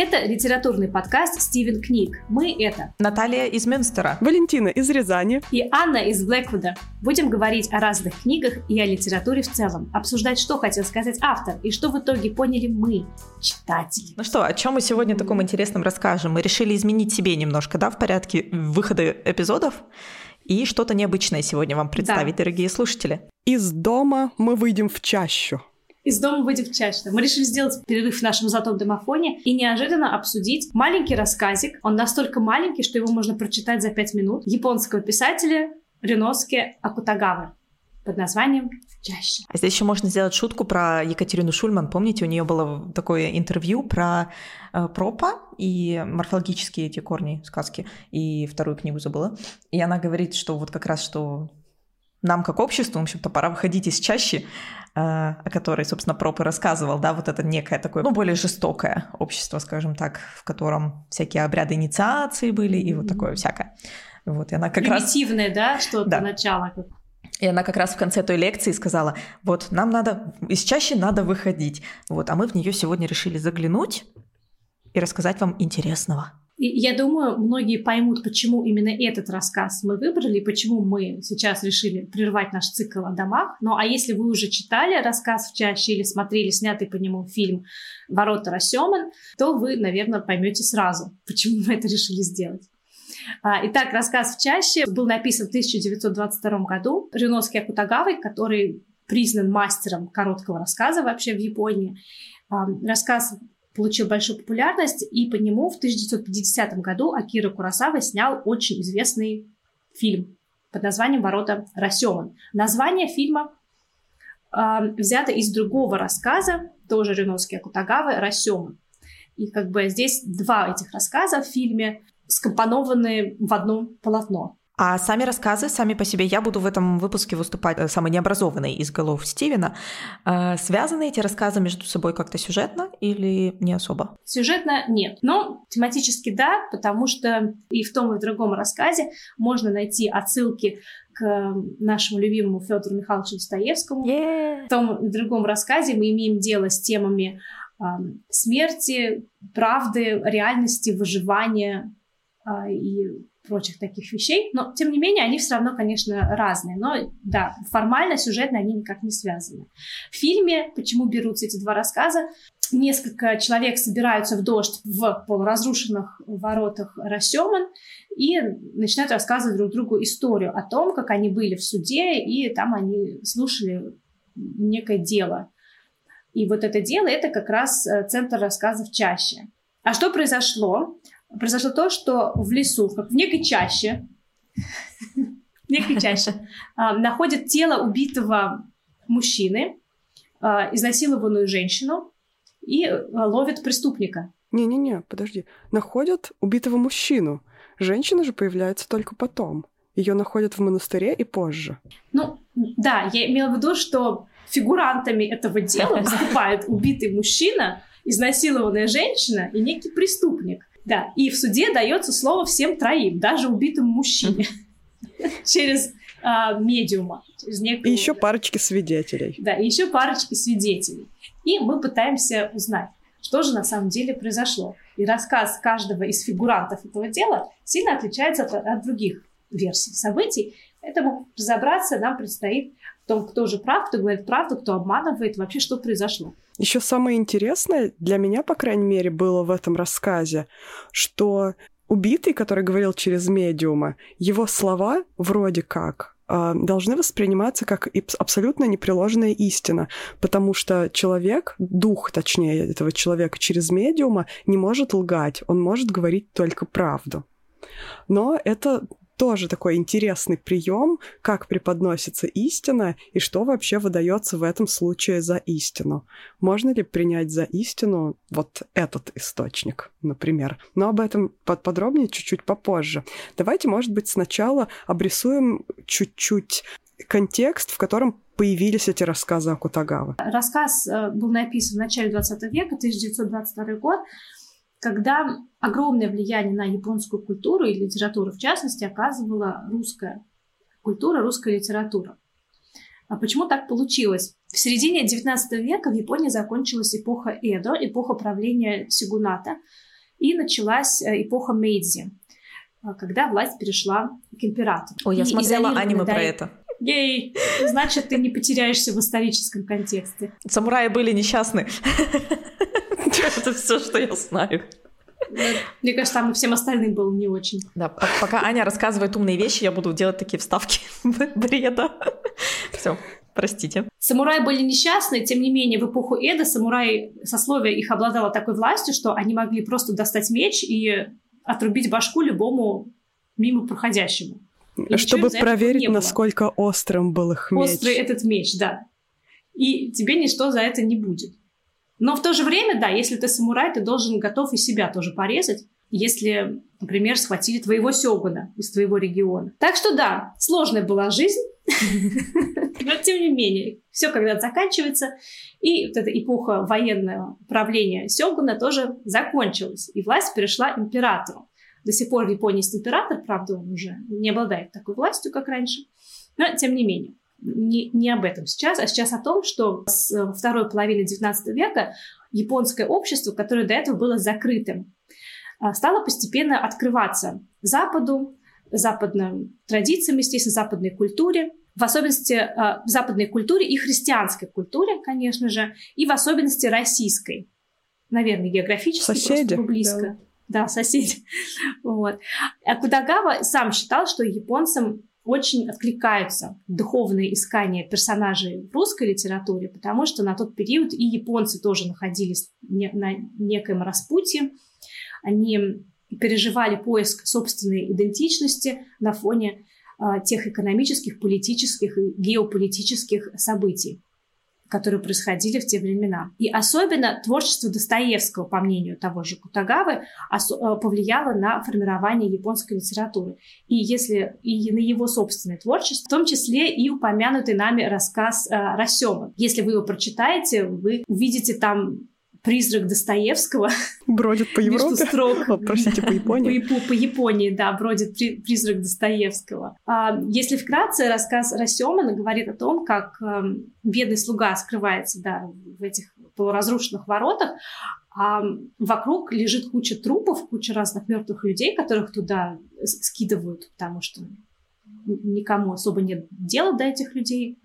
Это литературный подкаст «Стивен Книг». Мы — это Наталья из Мюнстера, Валентина из Рязани и Анна из Блэквуда. Будем говорить о разных книгах и о литературе в целом, обсуждать, что хотел сказать автор и что в итоге поняли мы, читатели. Ну что, о чем мы сегодня таком интересном расскажем? Мы решили изменить себе немножко, да, в порядке выхода эпизодов и что-то необычное сегодня вам представить, да. дорогие слушатели. Из дома мы выйдем в чащу из дома выйдем чаще. Мы решили сделать перерыв в нашем золотом домофоне и неожиданно обсудить маленький рассказик. Он настолько маленький, что его можно прочитать за пять минут. Японского писателя Риноске Акутагавы под названием «Чаще». А здесь еще можно сделать шутку про Екатерину Шульман. Помните, у нее было такое интервью про э, пропа и морфологические эти корни сказки. И вторую книгу забыла. И она говорит, что вот как раз, что нам как обществу, в общем-то, пора выходить из чащи, э, о которой, собственно, Проп и рассказывал, да, вот это некое такое, ну, более жестокое общество, скажем так, в котором всякие обряды инициации были и вот такое всякое. Вот, и она как Примитивное, раз... да, что-то да. начало. И она как раз в конце той лекции сказала, вот, нам надо, из чаще надо выходить, вот, а мы в нее сегодня решили заглянуть и рассказать вам интересного. И я думаю, многие поймут, почему именно этот рассказ мы выбрали, почему мы сейчас решили прервать наш цикл о домах. Ну а если вы уже читали рассказ в чаще или смотрели снятый по нему фильм «Ворота Рассеман», то вы, наверное, поймете сразу, почему мы это решили сделать. А, итак, рассказ в чаще был написан в 1922 году Рюноски Акутагавой, который признан мастером короткого рассказа вообще в Японии. Рассказ получил большую популярность, и по нему в 1950 году Акира Курасава снял очень известный фильм под названием «Ворота Рассеман». Название фильма э, взято из другого рассказа, тоже Реноски Акутагавы, «Рассеман». И как бы здесь два этих рассказа в фильме скомпонованы в одно полотно. А сами рассказы, сами по себе, я буду в этом выпуске выступать э, самой необразованной из голов Стивена. Э, связаны эти рассказы между собой как-то сюжетно или не особо? Сюжетно нет, но тематически да, потому что и в том, и в другом рассказе можно найти отсылки к нашему любимому Федору Михайловичу Достоевскому. Yeah. В том и другом рассказе мы имеем дело с темами э, смерти, правды, реальности, выживания э, и прочих таких вещей. Но, тем не менее, они все равно, конечно, разные. Но, да, формально, сюжетно они никак не связаны. В фильме, почему берутся эти два рассказа, несколько человек собираются в дождь в полуразрушенных воротах Рассеман и начинают рассказывать друг другу историю о том, как они были в суде, и там они слушали некое дело. И вот это дело — это как раз э, центр рассказов чаще. А что произошло? Произошло то, что в лесу, как в некой чаще, некой чаще, а, находят тело убитого мужчины, а, изнасилованную женщину и а, ловят преступника. Не-не-не, подожди. Находят убитого мужчину. Женщина же появляется только потом. Ее находят в монастыре и позже. Ну, да, я имела в виду, что фигурантами этого дела выступают убитый мужчина, изнасилованная женщина и некий преступник. Да, и в суде дается слово всем троим, даже убитому мужчине через а, медиума. Через некую... И еще парочки свидетелей. Да, и еще парочки свидетелей. И мы пытаемся узнать, что же на самом деле произошло. И рассказ каждого из фигурантов этого дела сильно отличается от, от других версий событий. Поэтому разобраться нам предстоит в том, кто же прав, кто говорит правду, кто обманывает, вообще что произошло. Еще самое интересное для меня, по крайней мере, было в этом рассказе, что убитый, который говорил через медиума, его слова вроде как а, должны восприниматься как абсолютно непреложная истина, потому что человек, дух, точнее, этого человека через медиума не может лгать, он может говорить только правду. Но это тоже такой интересный прием, как преподносится истина и что вообще выдается в этом случае за истину. Можно ли принять за истину вот этот источник, например? Но об этом подробнее чуть-чуть попозже. Давайте, может быть, сначала обрисуем чуть-чуть контекст, в котором появились эти рассказы о Кутагаве. Рассказ э, был написан в начале 20 века, 1922 год когда огромное влияние на японскую культуру и литературу, в частности, оказывала русская культура, русская литература. А почему так получилось? В середине XIX века в Японии закончилась эпоха Эдо, эпоха правления Сигуната. и началась э, эпоха Мейдзи, э, когда власть перешла к императору. Ой, я И смотрела аниме про это. Ей, значит, ты не потеряешься в историческом контексте. Самураи были несчастны. Это все, что я знаю. Мне кажется, там и всем остальным было не очень. Да, по- пока Аня рассказывает умные вещи, я буду делать такие вставки бреда. Все, простите. Самураи были несчастны, тем не менее, в эпоху Эда самураи, сословие их обладало такой властью, что они могли просто достать меч и отрубить башку любому мимо проходящему. И Чтобы проверить, насколько острым был их меч. Острый этот меч, да. И тебе ничто за это не будет. Но в то же время, да, если ты самурай, ты должен готов и себя тоже порезать, если, например, схватили твоего сёгуна из твоего региона. Так что да, сложная была жизнь, но тем не менее, все когда-то заканчивается, и вот эта эпоха военного правления сёгуна тоже закончилась, и власть перешла императору. До сих пор в Японии есть император, правда, он уже не обладает такой властью, как раньше, но тем не менее. Не, не об этом сейчас, а сейчас о том, что с э, второй половины XIX века японское общество, которое до этого было закрытым, а, стало постепенно открываться Западу, западным традициям, естественно, западной культуре, в особенности э, западной культуре и христианской культуре, конечно же, и в особенности российской. Наверное, географически Соседи, просто близко. Да, соседи. Вот. А Кудагава сам считал, что японцам очень откликаются духовные искания персонажей в русской литературе, потому что на тот период и японцы тоже находились на некоем распутье. Они переживали поиск собственной идентичности на фоне а, тех экономических, политических и геополитических событий, которые происходили в те времена. И особенно творчество Достоевского, по мнению того же Кутагавы, э, повлияло на формирование японской литературы. И если и на его собственное творчество, в том числе и упомянутый нами рассказ э, Расема. Если вы его прочитаете, вы увидите там призрак Достоевского Бродит по между Европе. строк. О, простите, по Японии. По, по Японии, да, бродит при- призрак Достоевского. А, если вкратце, рассказ Расемана говорит о том, как эм, бедный слуга скрывается да, в этих полуразрушенных воротах, а вокруг лежит куча трупов, куча разных мертвых людей, которых туда скидывают, потому что никому особо нет дела до этих людей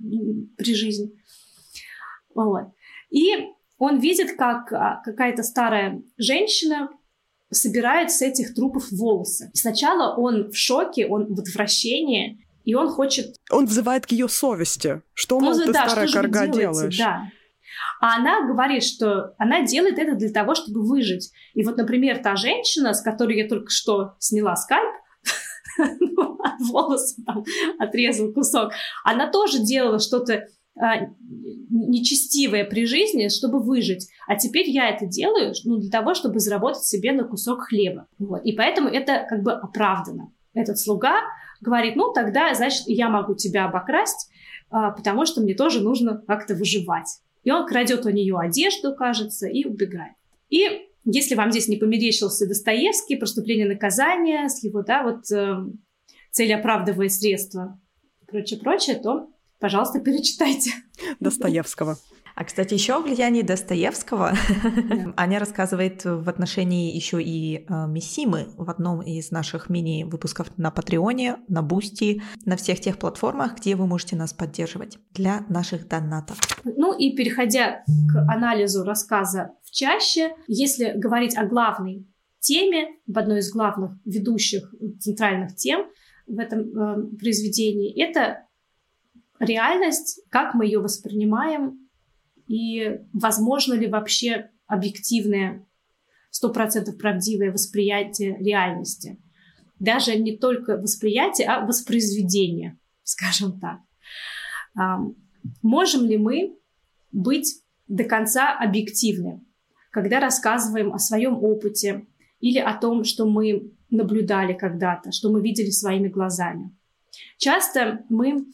при жизни. Вот. И он видит, как а, какая-то старая женщина собирает с этих трупов волосы. И сначала он в шоке, он в отвращении, и он хочет... Он взывает к ее совести. Что, мол, Ну, ты да, старая корга делаете? делаешь? Да. А она говорит, что она делает это для того, чтобы выжить. И вот, например, та женщина, с которой я только что сняла скальп, ну, от волоса там отрезал кусок, она тоже делала что-то нечестивое при жизни, чтобы выжить. А теперь я это делаю ну, для того, чтобы заработать себе на кусок хлеба. Вот. И поэтому это как бы оправдано. Этот слуга говорит, ну тогда, значит, я могу тебя обокрасть, а, потому что мне тоже нужно как-то выживать. И он крадет у нее одежду, кажется, и убегает. И если вам здесь не померещился Достоевский, преступление и наказание, с его, да, вот э, цель оправдывает средства, прочее, прочее, то, пожалуйста, перечитайте. Достоевского. А, кстати, еще о влиянии Достоевского Да. Аня рассказывает в отношении еще и э, Мисимы в одном из наших мини-выпусков на Патреоне, на Бусти, на всех тех платформах, где вы можете нас поддерживать для наших донатов. Ну и переходя к анализу рассказа в чаще, если говорить о главной теме, в одной из главных ведущих центральных тем в этом э, произведении, это реальность, как мы ее воспринимаем и возможно ли вообще объективное, сто процентов правдивое восприятие реальности. Даже не только восприятие, а воспроизведение, скажем так. Можем ли мы быть до конца объективны, когда рассказываем о своем опыте или о том, что мы наблюдали когда-то, что мы видели своими глазами? Часто мы,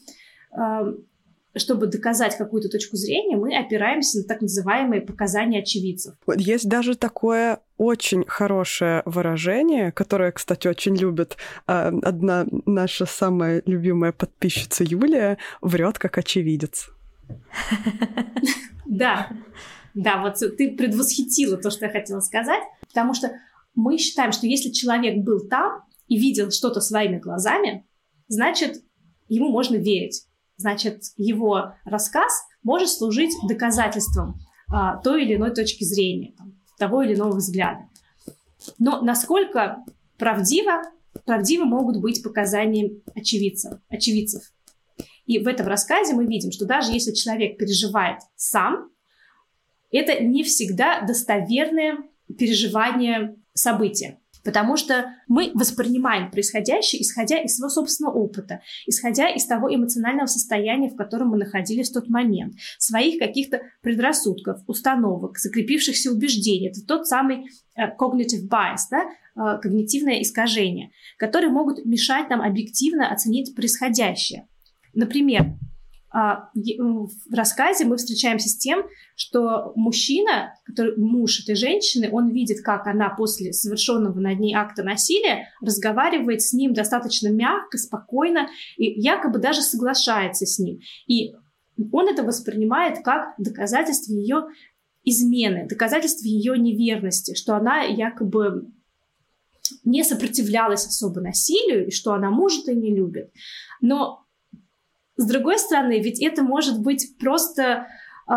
чтобы доказать какую-то точку зрения, мы опираемся на так называемые показания очевидцев. Вот есть даже такое очень хорошее выражение, которое, кстати, очень любит э, одна наша самая любимая подписчица Юлия, врет как очевидец. Да, да, вот ты предвосхитила то, что я хотела сказать, потому что мы считаем, что если человек был там и видел что-то своими глазами, значит, ему можно верить. Значит, его рассказ может служить доказательством а, той или иной точки зрения, там, того или иного взгляда. Но насколько правдиво, правдивы могут быть показания очевидцев, очевидцев. И в этом рассказе мы видим, что даже если человек переживает сам, это не всегда достоверное переживание события. Потому что мы воспринимаем происходящее, исходя из своего собственного опыта, исходя из того эмоционального состояния, в котором мы находились в тот момент, своих каких-то предрассудков, установок, закрепившихся убеждений. Это тот самый uh, cognitive bias, да, uh, когнитивное искажение, которые могут мешать нам объективно оценить происходящее. Например, в рассказе мы встречаемся с тем, что мужчина, который муж этой женщины, он видит, как она после совершенного над ней акта насилия разговаривает с ним достаточно мягко, спокойно и якобы даже соглашается с ним. И он это воспринимает как доказательство ее измены, доказательство ее неверности, что она якобы не сопротивлялась особо насилию, и что она может и не любит. Но с другой стороны, ведь это может быть просто э,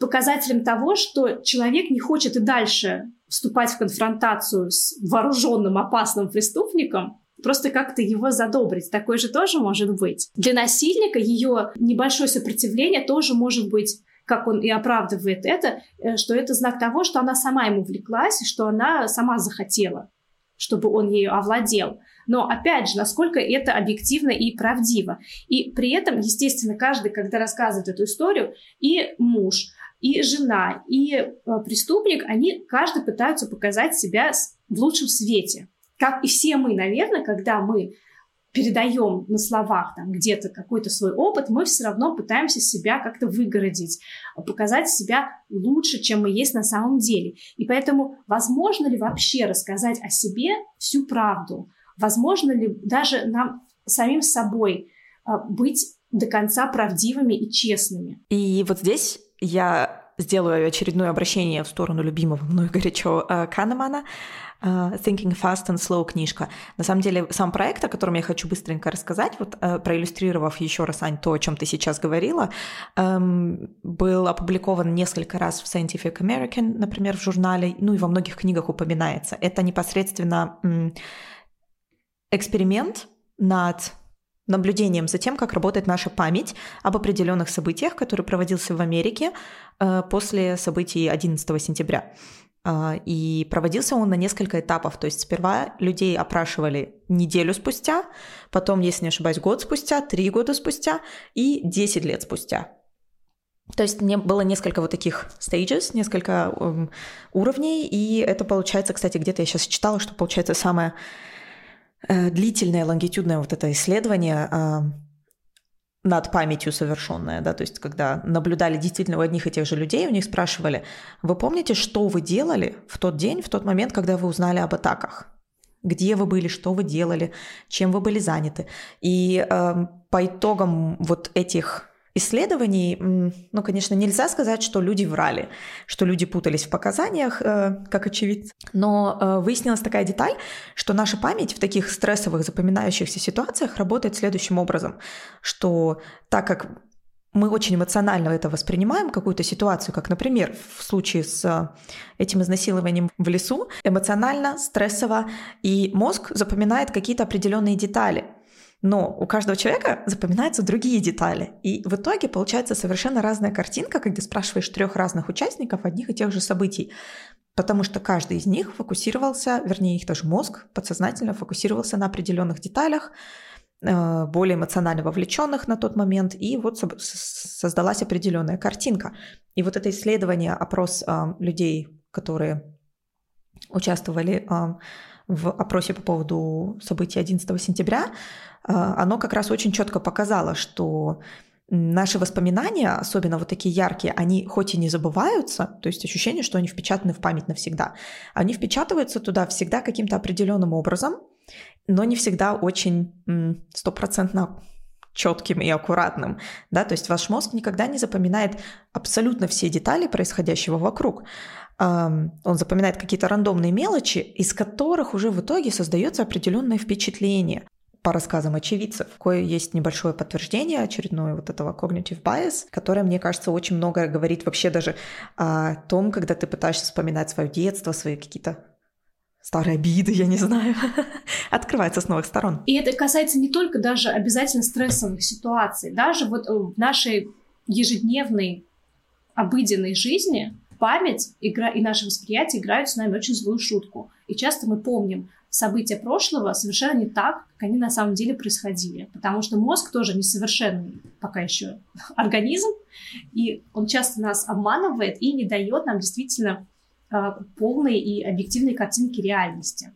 показателем того, что человек не хочет и дальше вступать в конфронтацию с вооруженным опасным преступником, просто как-то его задобрить. Такое же тоже может быть. Для насильника ее небольшое сопротивление тоже может быть как он и оправдывает это, э, что это знак того, что она сама ему влеклась, что она сама захотела, чтобы он ею овладел. Но опять же, насколько это объективно и правдиво. И при этом, естественно, каждый, когда рассказывает эту историю, и муж, и жена, и э, преступник, они каждый пытаются показать себя в лучшем свете. Как и все мы, наверное, когда мы передаем на словах там где-то какой-то свой опыт, мы все равно пытаемся себя как-то выгородить, показать себя лучше, чем мы есть на самом деле. И поэтому возможно ли вообще рассказать о себе всю правду? Возможно ли даже нам самим собой а, быть до конца правдивыми и честными. И вот здесь я сделаю очередное обращение в сторону любимого мной горячо э, Канемана. Uh, Thinking Fast and Slow книжка. На самом деле, сам проект, о котором я хочу быстренько рассказать, вот проиллюстрировав еще раз, Ань, то, о чем ты сейчас говорила, um, был опубликован несколько раз в Scientific American, например, в журнале, ну и во многих книгах упоминается. Это непосредственно эксперимент над наблюдением за тем, как работает наша память об определенных событиях, который проводился в Америке э, после событий 11 сентября. Э, и проводился он на несколько этапов. То есть сперва людей опрашивали неделю спустя, потом, если не ошибаюсь, год спустя, три года спустя и 10 лет спустя. То есть мне было несколько вот таких stages, несколько э, уровней, и это получается, кстати, где-то я сейчас читала, что получается самое длительное лонгитюдное вот это исследование а, над памятью совершенное, да, то есть когда наблюдали действительно у одних и тех же людей, у них спрашивали, вы помните, что вы делали в тот день, в тот момент, когда вы узнали об атаках? Где вы были, что вы делали, чем вы были заняты? И э, по итогам вот этих исследований, ну, конечно, нельзя сказать, что люди врали, что люди путались в показаниях, э, как очевидцы. Но э, выяснилась такая деталь, что наша память в таких стрессовых запоминающихся ситуациях работает следующим образом, что так как мы очень эмоционально это воспринимаем, какую-то ситуацию, как, например, в случае с э, этим изнасилованием в лесу, эмоционально, стрессово, и мозг запоминает какие-то определенные детали – но у каждого человека запоминаются другие детали. И в итоге получается совершенно разная картинка, когда спрашиваешь трех разных участников одних и тех же событий. Потому что каждый из них фокусировался, вернее, их тоже мозг подсознательно фокусировался на определенных деталях, э, более эмоционально вовлеченных на тот момент, и вот создалась определенная картинка. И вот это исследование, опрос э, людей, которые участвовали э, в опросе по поводу событий 11 сентября, оно как раз очень четко показало, что наши воспоминания, особенно вот такие яркие, они хоть и не забываются, то есть ощущение, что они впечатаны в память навсегда, они впечатываются туда всегда каким-то определенным образом, но не всегда очень стопроцентно четким и аккуратным, да, то есть ваш мозг никогда не запоминает абсолютно все детали происходящего вокруг. Он запоминает какие-то рандомные мелочи, из которых уже в итоге создается определенное впечатление по рассказам очевидцев. Кое есть небольшое подтверждение очередное вот этого cognitive bias, которое, мне кажется, очень много говорит вообще даже о том, когда ты пытаешься вспоминать свое детство, свои какие-то старые обиды, я не знаю, открывается с новых сторон. И это касается не только даже обязательно стрессовых ситуаций, даже вот в нашей ежедневной обыденной жизни память игра и наше восприятие играют с нами очень злую шутку. И часто мы помним события прошлого совершенно не так, как они на самом деле происходили. Потому что мозг тоже несовершенный пока еще организм, и он часто нас обманывает и не дает нам действительно а, полной и объективной картинки реальности.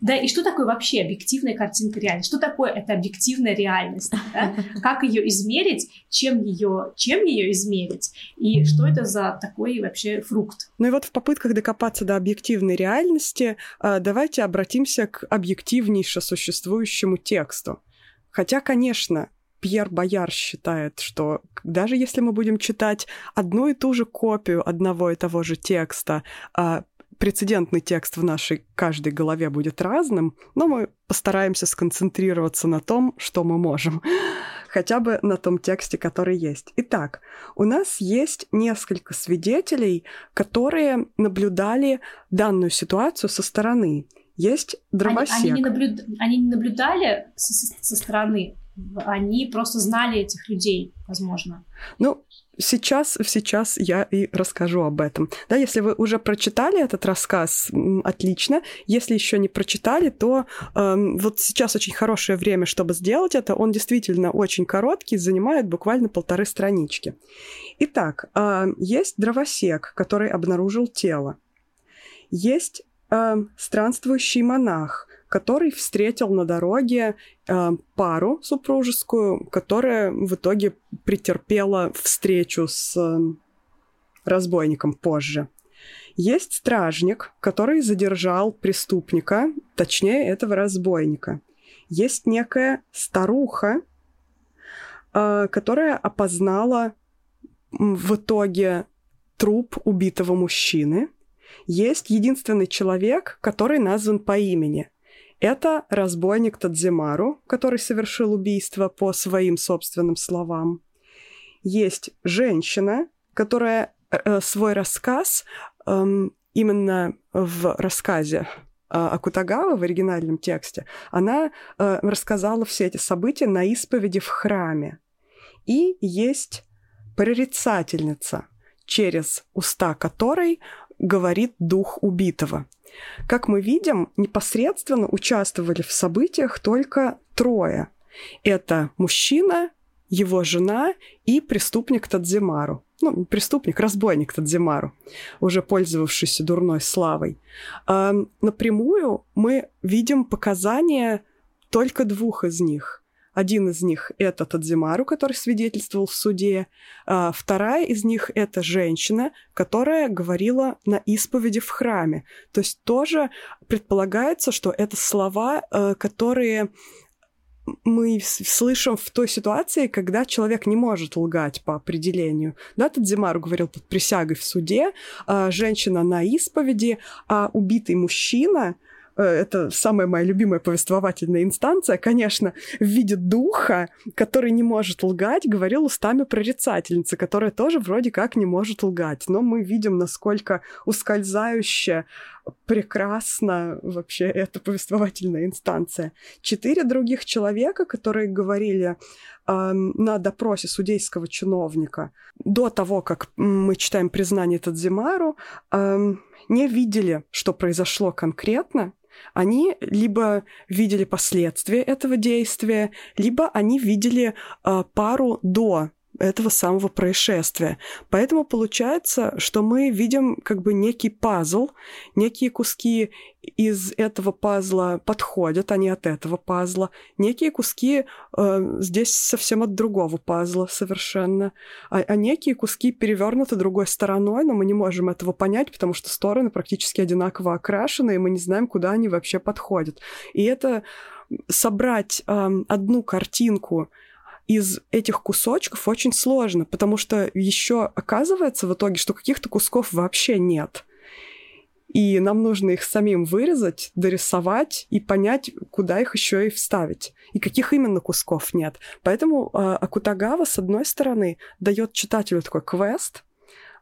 Да, и что такое вообще объективная картинка реальности? Что такое эта объективная реальность? Да? Как ее измерить? Чем ее, чем ее измерить? И что это за такой вообще фрукт? Ну и вот в попытках докопаться до объективной реальности, а, давайте обратимся к объективнейше существующему тексту. Хотя, конечно, Пьер Бояр считает, что даже если мы будем читать одну и ту же копию одного и того же текста, а прецедентный текст в нашей каждой голове будет разным, но мы постараемся сконцентрироваться на том, что мы можем. Хотя бы на том тексте, который есть. Итак, у нас есть несколько свидетелей, которые наблюдали данную ситуацию со стороны. Есть дровосек. Они, они, не, наблюд... они не наблюдали со, со стороны, они просто знали этих людей, возможно. Ну, сейчас, сейчас я и расскажу об этом. Да, если вы уже прочитали этот рассказ, отлично. Если еще не прочитали, то э, вот сейчас очень хорошее время, чтобы сделать это. Он действительно очень короткий, занимает буквально полторы странички. Итак, э, есть дровосек, который обнаружил тело. Есть э, странствующий монах, который встретил на дороге э, пару супружескую, которая в итоге претерпела встречу с э, разбойником позже. Есть стражник, который задержал преступника, точнее этого разбойника. Есть некая старуха, э, которая опознала в итоге труп убитого мужчины. Есть единственный человек, который назван по имени. Это разбойник Тадзимару, который совершил убийство по своим собственным словам. Есть женщина, которая э, свой рассказ э, именно в рассказе э, Акутагава в оригинальном тексте, она э, рассказала все эти события на исповеди в храме. И есть прорицательница, через уста которой говорит дух убитого. Как мы видим, непосредственно участвовали в событиях только трое. Это мужчина, его жена и преступник Тадзимару. Ну, преступник, разбойник Тадзимару, уже пользовавшийся дурной славой. А, напрямую мы видим показания только двух из них. Один из них — это Тадзимару, который свидетельствовал в суде. А вторая из них — это женщина, которая говорила на исповеди в храме. То есть тоже предполагается, что это слова, э, которые мы слышим в той ситуации, когда человек не может лгать по определению. Да, Тадзимару говорил под присягой в суде, а женщина на исповеди, а убитый мужчина — это самая моя любимая повествовательная инстанция, конечно, в виде духа, который не может лгать, говорил устами прорицательницы, которая тоже вроде как не может лгать. Но мы видим, насколько ускользающе прекрасно вообще эта повествовательная инстанция. Четыре других человека, которые говорили э, на допросе судейского чиновника до того, как мы читаем признание Тадзимару, э, не видели, что произошло конкретно, они либо видели последствия этого действия, либо они видели э, пару до этого самого происшествия. Поэтому получается, что мы видим как бы некий пазл, некие куски из этого пазла подходят, они от этого пазла, некие куски э, здесь совсем от другого пазла совершенно, а, а некие куски перевернуты другой стороной, но мы не можем этого понять, потому что стороны практически одинаково окрашены, и мы не знаем, куда они вообще подходят. И это собрать э, одну картинку из этих кусочков очень сложно, потому что еще оказывается в итоге, что каких-то кусков вообще нет. И нам нужно их самим вырезать, дорисовать и понять, куда их еще и вставить. И каких именно кусков нет. Поэтому э, Акутагава, с одной стороны, дает читателю такой квест,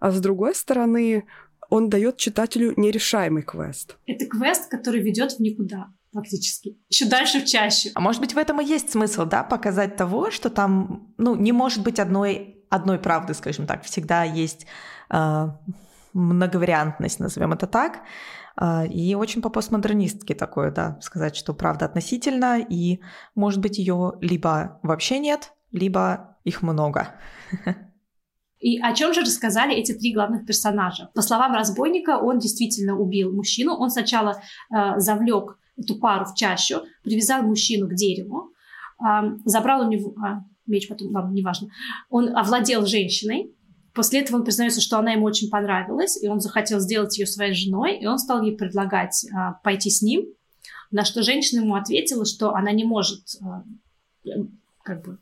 а с другой стороны, он дает читателю нерешаемый квест. Это квест, который ведет в никуда фактически. Еще дальше в чаще. А может быть, в этом и есть смысл, да, показать того, что там, ну, не может быть одной, одной правды, скажем так. Всегда есть э, многовариантность, назовем это так. Э, и очень по постмодернистке такое, да, сказать, что правда относительно, и, может быть, ее либо вообще нет, либо их много. И о чем же рассказали эти три главных персонажа? По словам разбойника, он действительно убил мужчину. Он сначала э, завлек эту пару в чащу, привязал мужчину к дереву, э, забрал у него а, меч, потом, ладно, неважно. Он овладел женщиной. После этого он признается, что она ему очень понравилась, и он захотел сделать ее своей женой, и он стал ей предлагать э, пойти с ним, на что женщина ему ответила, что она не может э, как бы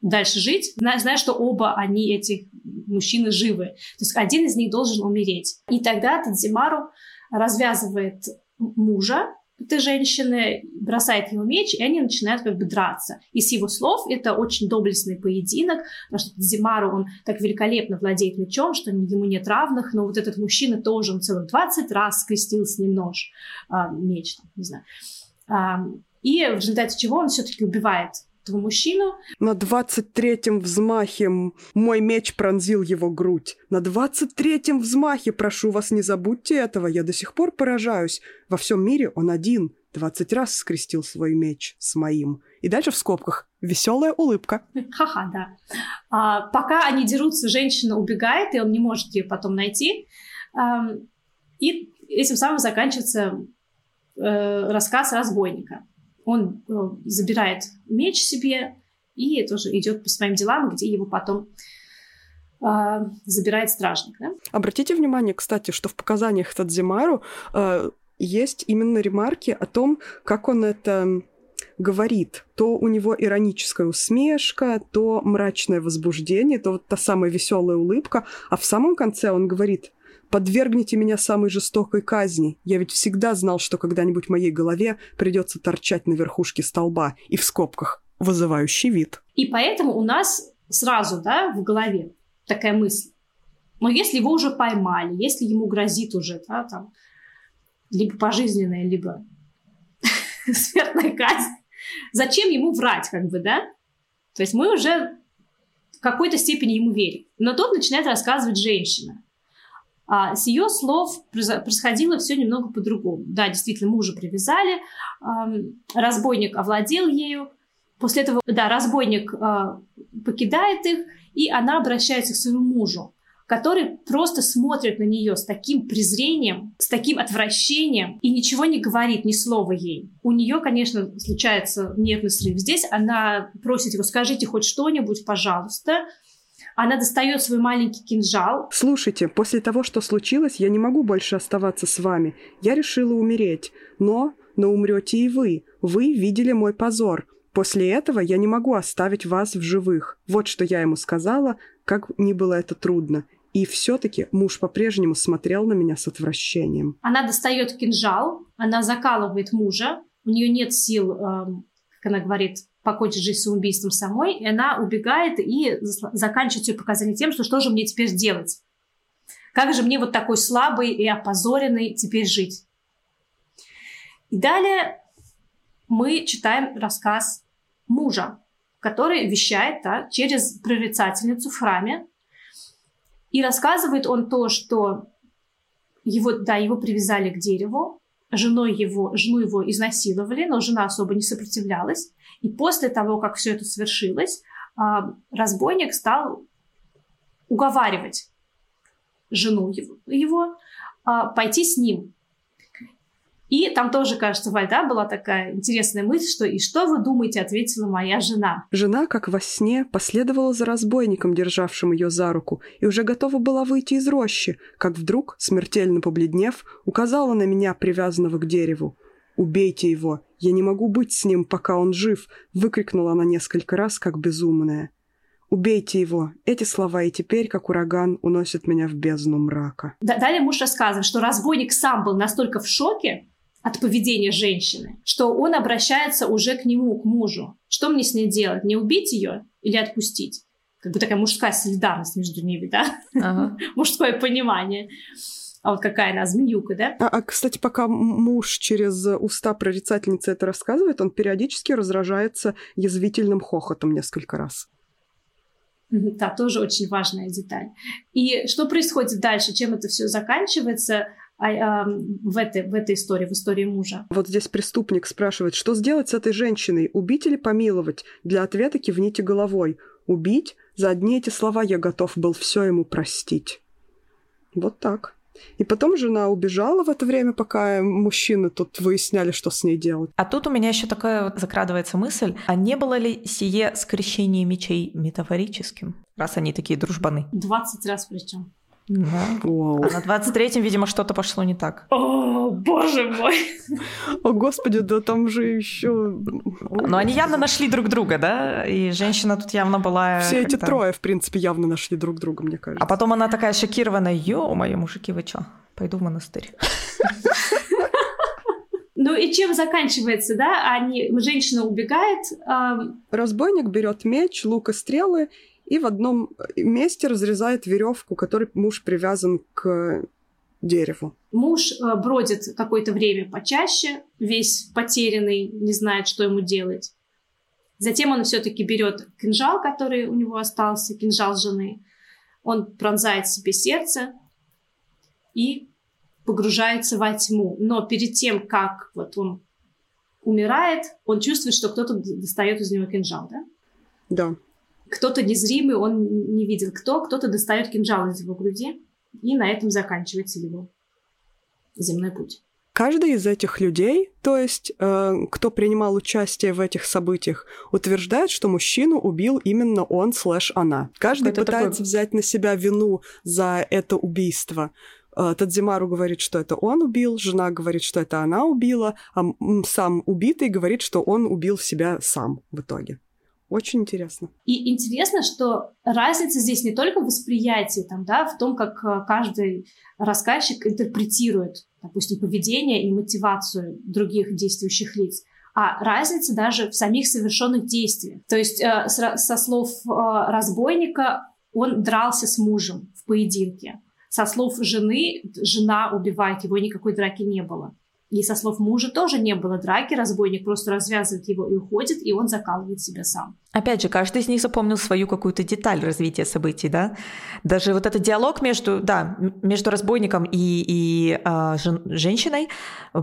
дальше жить, зная, что оба они, эти мужчины, живы. То есть один из них должен умереть. И тогда Тадзимару развязывает мужа этой женщины, бросает ему меч, и они начинают как бы драться. И с его слов это очень доблестный поединок, потому что Зимару, он так великолепно владеет мечом, что ему нет равных, но вот этот мужчина тоже, он целых 20 раз скрестил с ним нож, а, меч, там, не знаю. А, и в результате чего он все-таки убивает этого мужчину. На двадцать третьем взмахе мой меч пронзил его грудь. На двадцать третьем взмахе, прошу вас, не забудьте этого, я до сих пор поражаюсь. Во всем мире он один. Двадцать раз скрестил свой меч с моим. И дальше в скобках веселая улыбка. Ха-ха, да. А, пока они дерутся, женщина убегает, и он не может ее потом найти. А, и этим самым заканчивается э, рассказ разбойника он э, забирает меч себе и тоже идет по своим делам, где его потом э, забирает стражник. Да? Обратите внимание, кстати, что в показаниях Тадзимару э, есть именно ремарки о том, как он это говорит. То у него ироническая усмешка, то мрачное возбуждение, то вот та самая веселая улыбка, а в самом конце он говорит Подвергните меня самой жестокой казни. Я ведь всегда знал, что когда-нибудь моей голове придется торчать на верхушке столба и в скобках вызывающий вид. И поэтому у нас сразу, да, в голове такая мысль. Но если его уже поймали, если ему грозит уже, да, там, либо пожизненная, либо смертная казнь, зачем ему врать, как бы, да? То есть мы уже в какой-то степени ему верим. Но тут начинает рассказывать женщина. А с ее слов происходило все немного по-другому. Да, действительно, мужа привязали, разбойник овладел ею. После этого, да, разбойник а, покидает их, и она обращается к своему мужу, который просто смотрит на нее с таким презрением, с таким отвращением и ничего не говорит, ни слова ей. У нее, конечно, случается нервный срыв. Здесь она просит его, скажите хоть что-нибудь, пожалуйста. Она достает свой маленький кинжал. Слушайте, после того, что случилось, я не могу больше оставаться с вами. Я решила умереть. Но, но умрете и вы. Вы видели мой позор. После этого я не могу оставить вас в живых. Вот что я ему сказала, как ни было это трудно. И все-таки муж по-прежнему смотрел на меня с отвращением. Она достает кинжал, она закалывает мужа, у нее нет сил, эм, как она говорит, покончить жизнь самоубийством самой, и она убегает и заканчивает все показания тем, что что же мне теперь делать? Как же мне вот такой слабый и опозоренный теперь жить? И далее мы читаем рассказ мужа, который вещает да, через прорицательницу в храме. И рассказывает он то, что его, да, его привязали к дереву, женой его, жену его изнасиловали, но жена особо не сопротивлялась. И после того, как все это свершилось, а, разбойник стал уговаривать жену его, его пойти с ним. И там тоже, кажется, Вальда была такая интересная мысль, что «И что вы думаете?» — ответила моя жена. Жена, как во сне, последовала за разбойником, державшим ее за руку, и уже готова была выйти из рощи, как вдруг, смертельно побледнев, указала на меня, привязанного к дереву. «Убейте его, Я не могу быть с ним, пока он жив!» — выкрикнула она несколько раз, как безумная. «Убейте его!» Эти слова и теперь, как ураган, уносят меня в бездну мрака. Далее муж рассказывает, что разбойник сам был настолько в шоке от поведения женщины, что он обращается уже к нему, к мужу. Что мне с ней делать? Не убить ее или отпустить? Как бы такая мужская солидарность между ними, да? Ага. Мужское понимание. А вот какая она змеюка, да? А, а, кстати, пока муж через уста прорицательницы это рассказывает, он периодически раздражается язвительным хохотом несколько раз. Да, тоже очень важная деталь. И что происходит дальше, чем это все заканчивается а, а, в, этой, в этой истории, в истории мужа? Вот здесь преступник спрашивает, что сделать с этой женщиной, убить или помиловать? Для ответа кивните головой. Убить? За одни эти слова я готов был все ему простить. Вот так. И потом жена убежала в это время, пока мужчины тут выясняли, что с ней делать. А тут у меня еще такая вот закрадывается мысль, а не было ли сие скрещение мечей метафорическим, раз они такие дружбаны? 20 раз причем. Да. Wow. А на 23-м, видимо, что-то пошло не так. О, боже мой! О, господи, да там же еще... Но они явно нашли друг друга, да? И женщина тут явно была... Все эти трое, в принципе, явно нашли друг друга, мне кажется. А потом она такая шокированная, ё-моё, мужики, вы чё? Пойду в монастырь. Ну и чем заканчивается, да? Они, женщина убегает. Разбойник берет меч, лук и стрелы и в одном месте разрезает веревку, которой муж привязан к дереву. Муж э, бродит какое-то время почаще, весь потерянный, не знает, что ему делать. Затем он все-таки берет кинжал, который у него остался, кинжал жены. Он пронзает себе сердце и погружается во тьму. Но перед тем, как вот он умирает, он чувствует, что кто-то достает из него кинжал, да? Да кто-то незримый, он не видит кто, кто-то достает кинжал из его груди, и на этом заканчивается его земной путь. Каждый из этих людей, то есть э, кто принимал участие в этих событиях, утверждает, что мужчину убил именно он слэш она. Каждый это пытается такой... взять на себя вину за это убийство. Э, Тадзимару говорит, что это он убил, жена говорит, что это она убила, а сам убитый говорит, что он убил себя сам в итоге. Очень интересно. И интересно, что разница здесь не только в восприятии, там, да, в том, как э, каждый рассказчик интерпретирует, допустим, поведение и мотивацию других действующих лиц, а разница даже в самих совершенных действиях. То есть э, со слов э, разбойника он дрался с мужем в поединке. Со слов жены, жена убивает его, никакой драки не было. И со слов мужа тоже не было драки, разбойник просто развязывает его и уходит, и он закалывает себя сам. Опять же, каждый из них запомнил свою какую-то деталь развития событий, да? Даже вот этот диалог между, да, между разбойником и, и э, жен, женщиной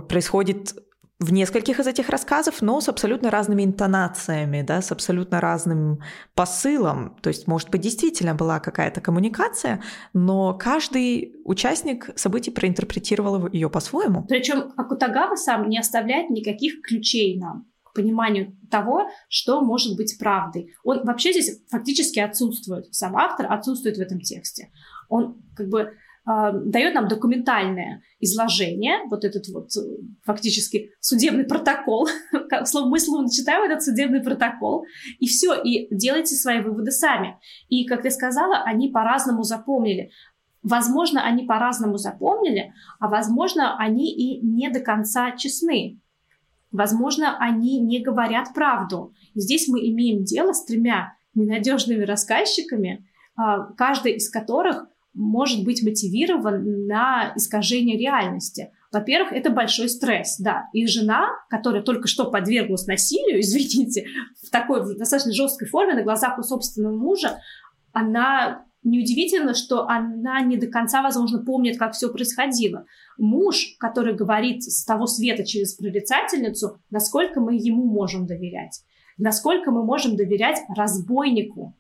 происходит в нескольких из этих рассказов, но с абсолютно разными интонациями, да, с абсолютно разным посылом. То есть, может быть, действительно была какая-то коммуникация, но каждый участник событий проинтерпретировал ее по-своему. Причем Акутагава сам не оставляет никаких ключей нам к пониманию того, что может быть правдой. Он вообще здесь фактически отсутствует. Сам автор отсутствует в этом тексте. Он как бы дает нам документальное изложение, вот этот вот э, фактически судебный протокол, слово мы словно читаем этот судебный протокол, и все, и делайте свои выводы сами. И, как ты сказала, они по-разному запомнили. Возможно, они по-разному запомнили, а возможно, они и не до конца честны. Возможно, они не говорят правду. И здесь мы имеем дело с тремя ненадежными рассказчиками, а, каждый из которых может быть мотивирован на искажение реальности. Во-первых, это большой стресс, да. И жена, которая только что подверглась насилию, извините, в такой достаточно жесткой форме на глазах у собственного мужа, она неудивительно, что она не до конца, возможно, помнит, как все происходило. Муж, который говорит с того света через прорицательницу, насколько мы ему можем доверять, насколько мы можем доверять разбойнику,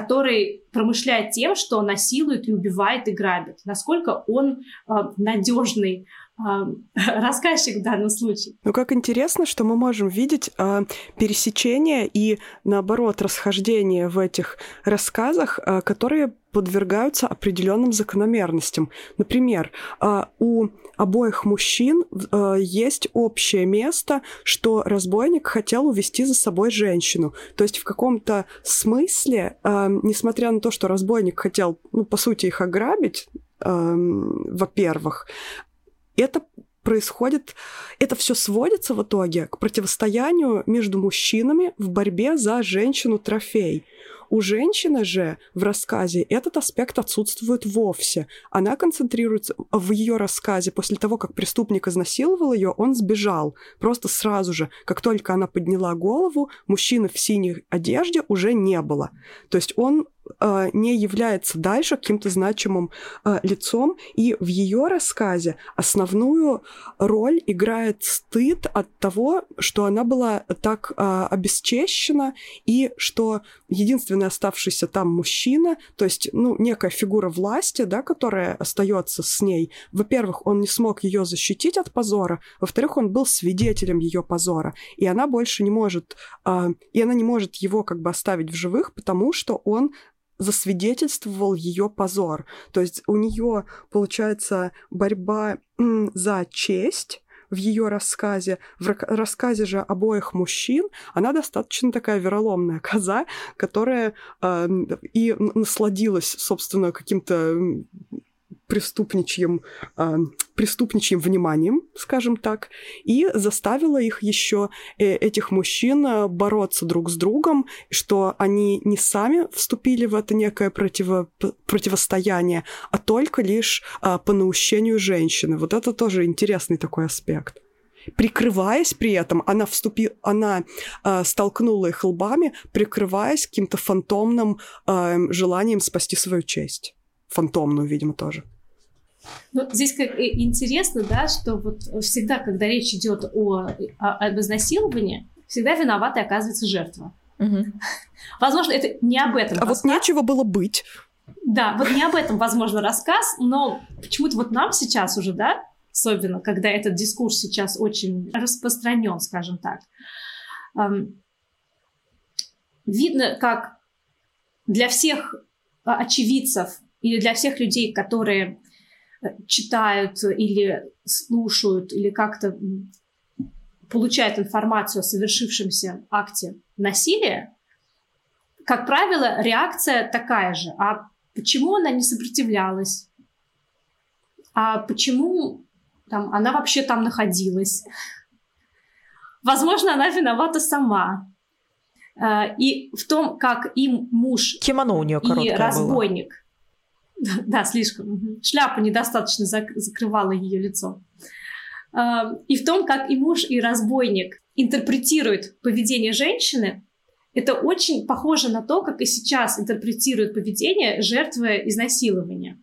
который промышляет тем, что насилует и убивает и грабит. Насколько он э, надежный рассказчик в данном случае. Ну, как интересно, что мы можем видеть э, пересечения и, наоборот, расхождения в этих рассказах, э, которые подвергаются определенным закономерностям. Например, э, у обоих мужчин э, есть общее место, что разбойник хотел увести за собой женщину. То есть в каком-то смысле, э, несмотря на то, что разбойник хотел, ну, по сути, их ограбить, во-первых, это происходит, это все сводится в итоге к противостоянию между мужчинами в борьбе за женщину-трофей. У женщины же в рассказе этот аспект отсутствует вовсе. Она концентрируется в ее рассказе. После того, как преступник изнасиловал ее, он сбежал. Просто сразу же, как только она подняла голову, мужчины в синей одежде уже не было. То есть он не является дальше каким-то значимым э, лицом, и в ее рассказе основную роль играет стыд от того, что она была так э, обесчещена, и что единственный оставшийся там мужчина, то есть, ну, некая фигура власти, да, которая остается с ней, во-первых, он не смог ее защитить от позора, во-вторых, он был свидетелем ее позора, и она больше не может, и она не может его как бы оставить в живых, потому что он засвидетельствовал ее позор. То есть у нее получается борьба за честь в ее рассказе, в рассказе же обоих мужчин, она достаточно такая вероломная коза, которая э, и насладилась, собственно, каким-то преступничьим, э, преступничьим вниманием, скажем так, и заставила их еще, э, этих мужчин, э, бороться друг с другом, что они не сами вступили в это некое противо, противостояние, а только лишь э, по наущению женщины. Вот это тоже интересный такой аспект прикрываясь при этом, она вступила, она э, столкнула их лбами, прикрываясь каким-то фантомным э, желанием спасти свою честь. Фантомную, видимо, тоже. Ну, здесь как интересно, да, что вот всегда, когда речь идет о, о, об изнасиловании, всегда виноватой оказывается жертва. Угу. Возможно, это не об этом. А рассказ. вот нечего было быть. Да, вот не об этом, возможно, рассказ, но почему-то вот нам сейчас уже, да, особенно, когда этот дискурс сейчас очень распространен, скажем так, видно, как для всех очевидцев или для всех людей, которые читают или слушают, или как-то получают информацию о совершившемся акте насилия, как правило, реакция такая же. А почему она не сопротивлялась? А почему там, она вообще там находилась? Возможно, она виновата сама. А, и в том, как им муж Кимоно у нее и разбойник Да, слишком. Шляпа недостаточно зак- закрывала ее лицо. И в том, как и муж, и разбойник интерпретируют поведение женщины, это очень похоже на то, как и сейчас интерпретируют поведение жертвы изнасилования.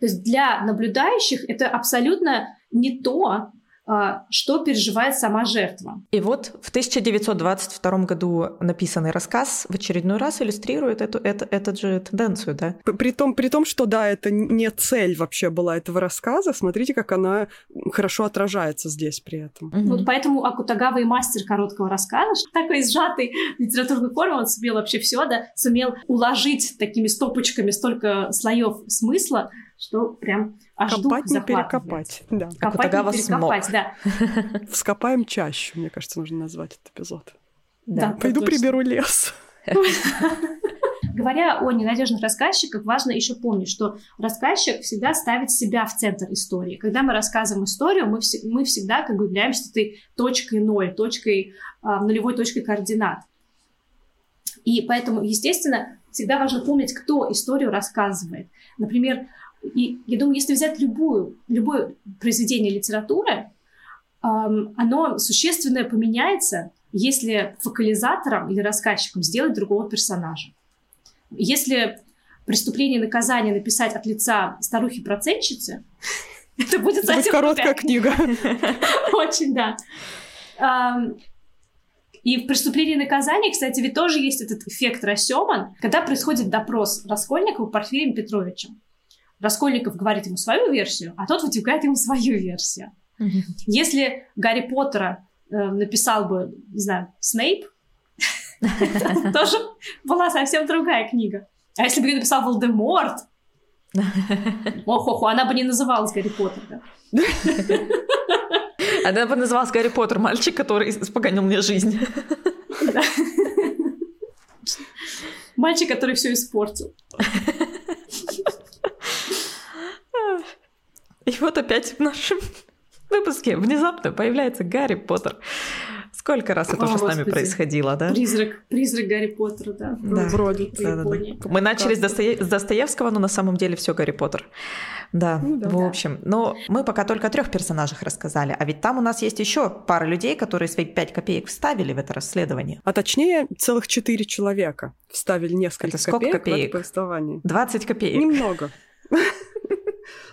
То есть для наблюдающих это абсолютно не то, а, что переживает сама жертва. И вот в 1922 году написанный рассказ в очередной раз иллюстрирует эту, эту, эту же тенденцию, да? При том, при том, что, да, это не цель вообще была этого рассказа, смотрите, как она хорошо отражается здесь при этом. Угу. Вот поэтому Акутагава и мастер короткого рассказа, такой сжатый литературной формы, он сумел вообще все, да, сумел уложить такими стопочками столько слоев смысла, что прям аж Копать не перекопать, да. Копать не перекопать, да. Вскопаем чаще, мне кажется, нужно назвать этот эпизод. Да, Пойду приберу лес. Говоря о ненадежных рассказчиках, важно еще помнить, что рассказчик всегда ставит себя в центр истории. Когда мы рассказываем историю, мы, вс- мы всегда как бы являемся этой точкой ноль, точкой, э, нулевой точкой координат. И поэтому, естественно, всегда важно помнить, кто историю рассказывает. Например, и я думаю, если взять любую, любое произведение литературы, оно существенно поменяется, если фокализатором или рассказчиком сделать другого персонажа. Если преступление и наказание написать от лица старухи-процентщицы, это будет совсем короткая книга. Очень, да. И в «Преступлении и наказании», кстати, ведь тоже есть этот эффект Рассеман, когда происходит допрос Раскольникова Порфирием Петровичем. Раскольников говорит ему свою версию, а тот выдвигает ему свою версию. Если Гарри Поттера э, написал бы, не знаю, Снейп, тоже была совсем другая книга. А если бы ее написал Волдеморт, ох, она бы не называлась Гарри Поттер, Она бы называлась Гарри Поттер, мальчик, который испоганил мне жизнь. Мальчик, который все испортил. И вот опять в нашем выпуске внезапно появляется Гарри Поттер. Сколько раз это О, уже Господи. с нами происходило, да? Призрак, призрак Гарри Поттера, да. да. Вроде да, да, да. Мы начали с, Достое... с Достоевского, но на самом деле все Гарри Поттер. Да, ну, да в общем. Но мы пока только о трех персонажах рассказали, а ведь там у нас есть еще пара людей, которые свои пять копеек вставили в это расследование. А точнее, целых четыре человека вставили несколько это сколько копеек, копеек? в это повествование. 20 копеек. Немного.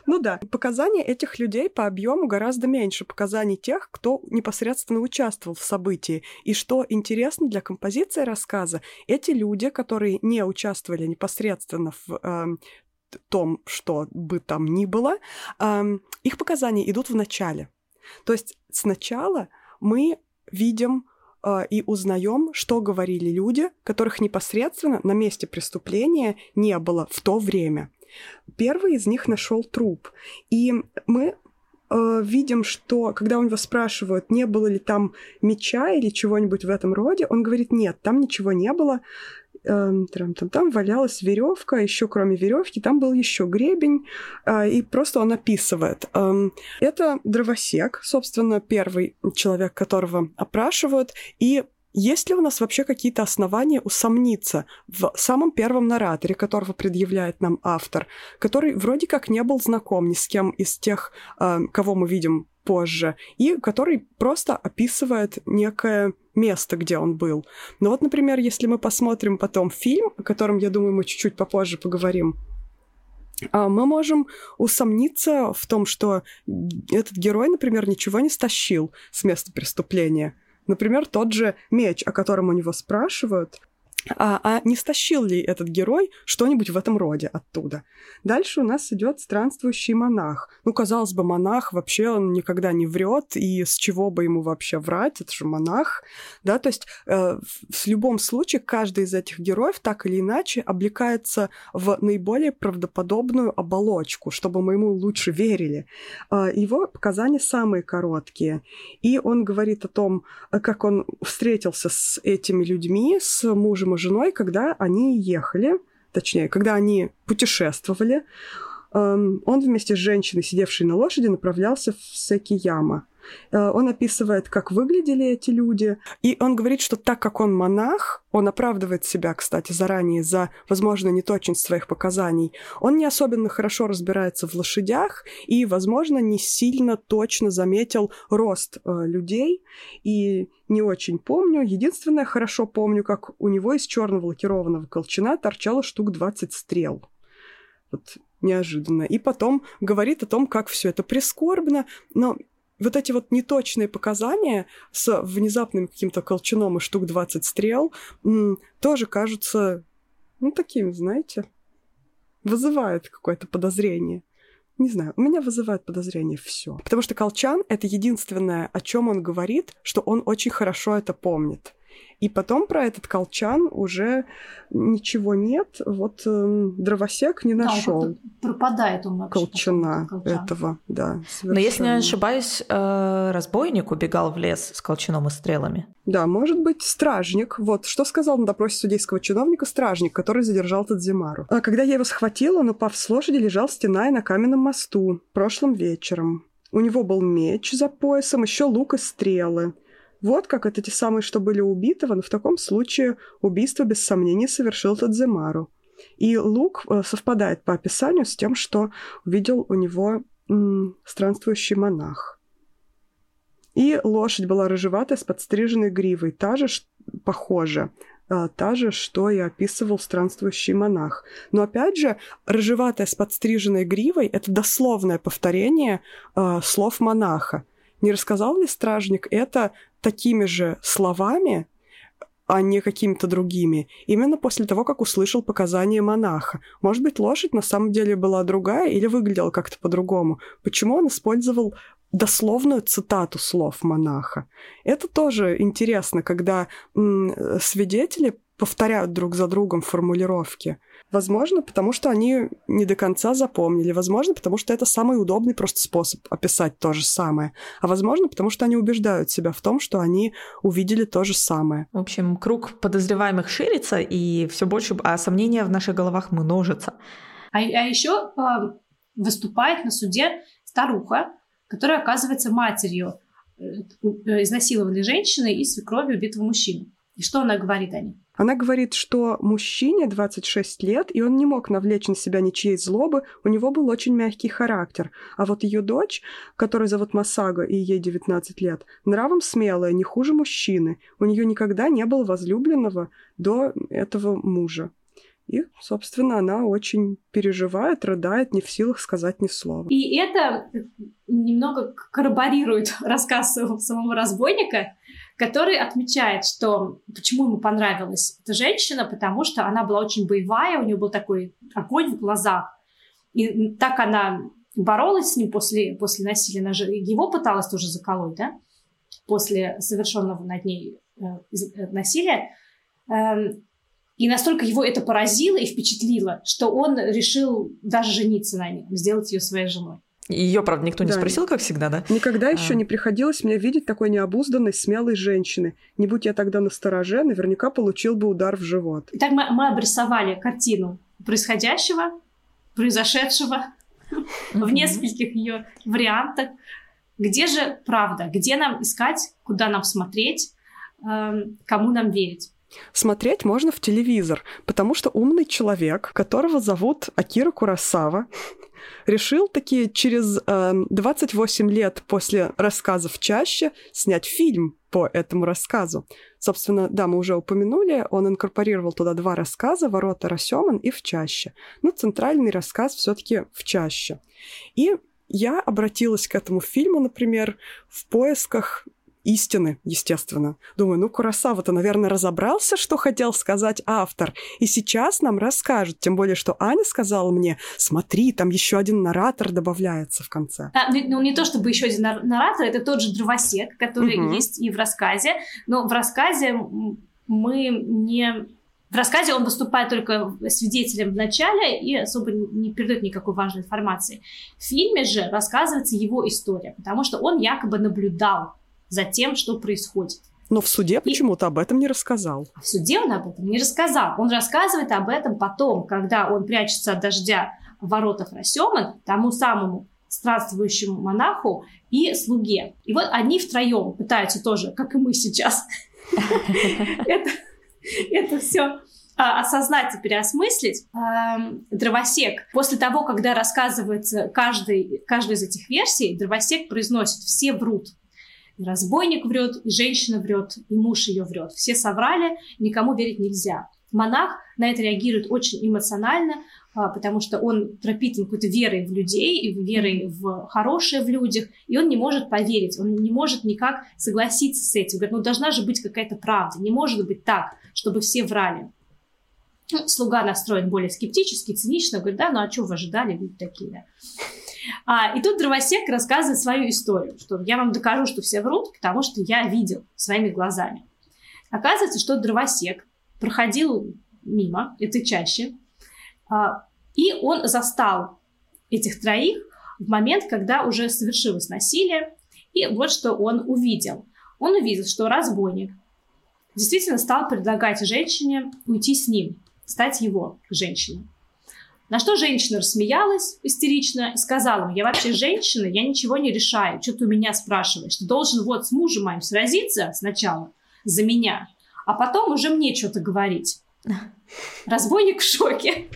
Ну да, показания этих людей по объему гораздо меньше показаний тех, кто непосредственно участвовал в событии. И что интересно для композиции рассказа, эти люди, которые не участвовали непосредственно в э, том, что бы там ни было, э, их показания идут в начале. То есть сначала мы видим э, и узнаем, что говорили люди, которых непосредственно на месте преступления не было в то время. Первый из них нашел труп. И мы э, видим, что когда у него спрашивают, не было ли там меча или чего-нибудь в этом роде, он говорит, нет, там ничего не было. Эм, там, валялась веревка, еще кроме веревки, там был еще гребень, э, и просто он описывает. Эм, это дровосек, собственно, первый человек, которого опрашивают, и есть ли у нас вообще какие-то основания усомниться в самом первом нараторе, которого предъявляет нам автор, который вроде как не был знаком ни с кем из тех, э, кого мы видим позже, и который просто описывает некое место, где он был. Но вот, например, если мы посмотрим потом фильм, о котором, я думаю, мы чуть-чуть попозже поговорим, а, мы можем усомниться в том, что этот герой, например, ничего не стащил с места преступления. Например, тот же меч, о котором у него спрашивают, а, а не стащил ли этот герой что-нибудь в этом роде оттуда? Дальше у нас идет странствующий монах. Ну, казалось бы, монах вообще он никогда не врет, и с чего бы ему вообще врать? Это же монах, да? То есть э, в любом случае каждый из этих героев так или иначе облекается в наиболее правдоподобную оболочку, чтобы мы ему лучше верили. Э, его показания самые короткие, и он говорит о том, как он встретился с этими людьми, с мужем мужем женой, когда они ехали, точнее, когда они путешествовали, эм, он вместе с женщиной, сидевшей на лошади, направлялся в Секияма. Э, он описывает, как выглядели эти люди. И он говорит, что так как он монах, он оправдывает себя, кстати, заранее за, возможно, неточность своих показаний, он не особенно хорошо разбирается в лошадях и, возможно, не сильно точно заметил рост э, людей. И не очень помню. Единственное, хорошо помню, как у него из черного лакированного колчана торчало штук 20 стрел. Вот неожиданно. И потом говорит о том, как все это прискорбно, но вот эти вот неточные показания с внезапным каким-то колчаном и штук 20 стрел тоже кажутся, ну, такими, знаете, вызывает какое-то подозрение. Не знаю, у меня вызывает подозрение все. Потому что колчан — это единственное, о чем он говорит, что он очень хорошо это помнит. И потом про этот колчан уже ничего нет. Вот э, дровосек не нашел. Да, пропадает он вообще. Колчана этого, да. Совершенно. Но если не ошибаюсь, э, разбойник убегал в лес с колчаном и стрелами. Да, может быть, стражник. Вот что сказал на допросе судейского чиновника стражник, который задержал Тадзимару. А когда я его схватила, он, упав с лошади, лежал стеная на каменном мосту прошлым вечером. У него был меч за поясом, еще лук и стрелы. Вот как это те самые, что были убиты, но в таком случае убийство без сомнений совершил Тадземару. И лук э, совпадает по описанию с тем, что увидел у него м, странствующий монах. И лошадь была рыжеватая с подстриженной гривой, та же, похоже, э, та же, что и описывал странствующий монах. Но опять же, рыжеватая с подстриженной гривой – это дословное повторение э, слов монаха. Не рассказал ли стражник это такими же словами, а не какими-то другими, именно после того, как услышал показания монаха. Может быть, лошадь на самом деле была другая или выглядела как-то по-другому. Почему он использовал дословную цитату слов монаха? Это тоже интересно, когда м- свидетели повторяют друг за другом формулировки. Возможно, потому что они не до конца запомнили. Возможно, потому что это самый удобный просто способ описать то же самое. А возможно, потому что они убеждают себя в том, что они увидели то же самое. В общем, круг подозреваемых ширится, и все больше, а сомнения в наших головах множатся. А, а еще э, выступает на суде старуха, которая оказывается матерью э, изнасилованной женщины и свекрови убитого мужчины. И что она говорит о ней? Она говорит, что мужчине 26 лет, и он не мог навлечь на себя ничьей злобы, у него был очень мягкий характер. А вот ее дочь, которую зовут Масага, и ей 19 лет, нравом смелая, не хуже мужчины. У нее никогда не было возлюбленного до этого мужа. И, собственно, она очень переживает, рыдает, не в силах сказать ни слова. И это немного корроборирует рассказ самого разбойника, который отмечает, что почему ему понравилась эта женщина, потому что она была очень боевая, у нее был такой огонь в глазах. И так она боролась с ним после, после насилия. Она же его пыталась тоже заколоть, да? После совершенного над ней э, э насилия. Эм, и настолько его это поразило и впечатлило, что он решил даже жениться на ней, сделать ее своей женой. Ее, правда, никто не да. спросил, как всегда, да? Никогда а... еще не приходилось мне видеть такой необузданной, смелой женщины. Не будь я тогда на стороже, наверняка получил бы удар в живот. Итак, мы, мы обрисовали картину происходящего, произошедшего в нескольких ее вариантах. Где же правда? Где нам искать? Куда нам смотреть? Эм, кому нам верить? Смотреть можно в телевизор, потому что умный человек, которого зовут Акира Курасава, решил таки через э, 28 лет после рассказов чаще снять фильм по этому рассказу. Собственно, да, мы уже упомянули, он инкорпорировал туда два рассказа «Ворота Расеман» и «В чаще». Но центральный рассказ все таки «В чаще». И я обратилась к этому фильму, например, в поисках истины, естественно. Думаю, ну, Курасава-то, наверное, разобрался, что хотел сказать автор, и сейчас нам расскажет. Тем более, что Аня сказала мне, смотри, там еще один наратор добавляется в конце. А, ну, ну, не то чтобы еще один наратор, это тот же дровосек, который угу. есть и в рассказе, но в рассказе мы не в рассказе он выступает только свидетелем в начале и особо не передает никакой важной информации. В фильме же рассказывается его история, потому что он якобы наблюдал за тем, что происходит. Но в суде почему-то об этом не рассказал. В суде он об этом не рассказал. Он рассказывает об этом потом, когда он прячется от дождя в воротах Расеман, тому самому странствующему монаху и слуге. И вот они втроем пытаются тоже, как и мы сейчас, это все а, осознать и переосмыслить. Дровосек, после того, когда рассказывается каждый, каждая из этих версий, дровосек произносит «все врут», и разбойник врет, и женщина врет, и муж ее врет. Все соврали, никому верить нельзя. Монах на это реагирует очень эмоционально, а, потому что он пропитан какой-то верой в людей, и верой в хорошее в людях, и он не может поверить, он не может никак согласиться с этим. Говорит, ну должна же быть какая-то правда, не может быть так, чтобы все врали. Ну, слуга настроен более скептически, цинично, говорит, да, ну а что вы ожидали, люди такие, да. А, и тут дровосек рассказывает свою историю, что я вам докажу, что все врут, потому что я видел своими глазами. Оказывается, что дровосек проходил мимо этой чаще, а, и он застал этих троих в момент, когда уже совершилось насилие, и вот что он увидел. Он увидел, что разбойник действительно стал предлагать женщине уйти с ним, стать его женщиной. На что женщина рассмеялась истерично и сказала, я вообще женщина, я ничего не решаю, что ты у меня спрашиваешь? Ты должен вот с мужем моим сразиться сначала за меня, а потом уже мне что-то говорить. Разбойник в шоке.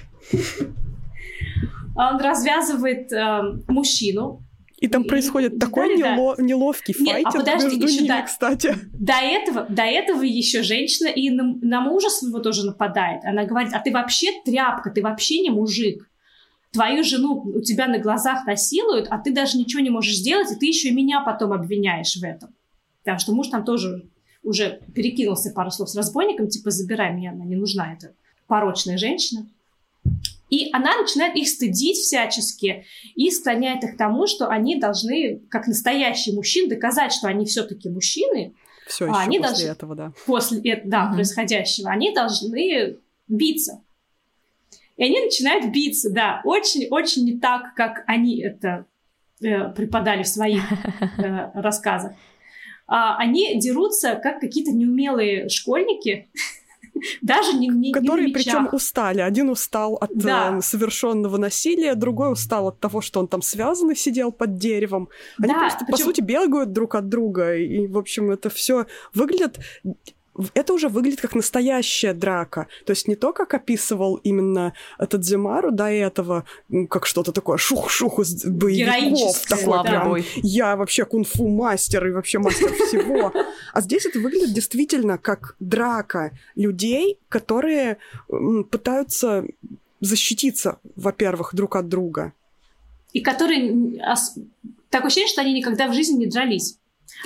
Он развязывает э, мужчину, и там происходит и, такой да, нело- да. неловкий файт а подожди, между ними, до, кстати. До этого, до этого еще женщина и на, на мужа своего тоже нападает. Она говорит, а ты вообще тряпка, ты вообще не мужик. Твою жену у тебя на глазах насилуют, а ты даже ничего не можешь сделать, и ты еще и меня потом обвиняешь в этом. Потому что муж там тоже уже перекинулся пару слов с разбойником, типа, забирай меня, она не нужна, это порочная женщина. И она начинает их стыдить всячески и склоняет их к тому, что они должны, как настоящие мужчины, доказать, что они все-таки мужчины. Все а они после должны, этого, да. После да, mm-hmm. происходящего. Они должны биться. И они начинают биться, да, очень-очень не так, как они это э, преподали в своих э, рассказах. А, они дерутся, как какие-то неумелые школьники, даже не, не Которые, причем устали. Один устал от да. э, совершенного насилия, другой устал от того, что он там связан и сидел под деревом. Они да, просто, причем... по сути, бегают друг от друга. И, в общем, это все выглядит это уже выглядит как настоящая драка. То есть не то, как описывал именно этот Зимару до этого, как что-то такое шух-шух из боевиков. Такой прям, я вообще кунг-фу мастер и вообще мастер всего. А здесь это выглядит действительно как драка людей, которые пытаются защититься, во-первых, друг от друга. И которые... Такое ощущение, что они никогда в жизни не дрались.